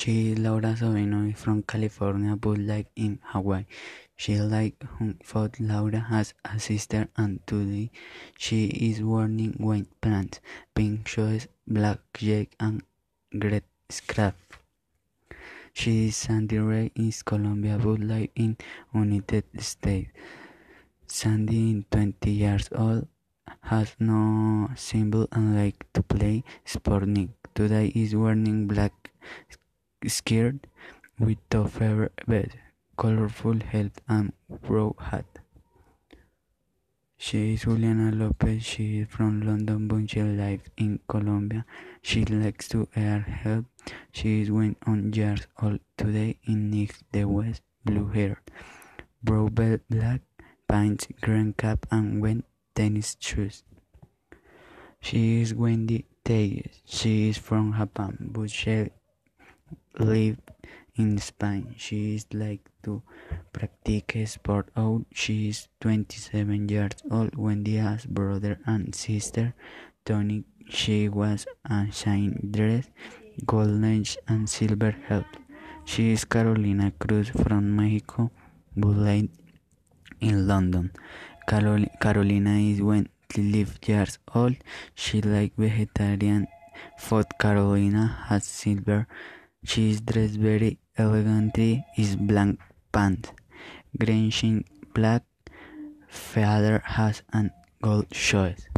She is Laura Sobino from California but lives in Hawaii. She like food. Laura has a sister and today she is wearing white pants, pink shoes, black jacket and red scarf. She is Sandy Ray is Colombia but lives in United States. Sandy is 20 years old, has no symbol and like to play sporting. Today is wearing black skirt with a bed, colorful hat and brown hat. She is Juliana Lopez. She is from London, but she lives in Colombia. She likes to air help. She is one on years old today in Nick the West, blue hair, belt, black pants, green cap, and white tennis shoes. She is Wendy Telles. She is from Japan, but she lives in Spain. She is like to practice sport out. She is 27 years old. Wendy has brother and sister. Tony, she was a shine dress, golden and silver help. She is Carolina Cruz from Mexico, but in London. Carol Carolina is 25 years old. She like vegetarian food. Carolina has silver. She is dressed very elegantly. Is black pants, green jeans, black feather hat, and gold shoes.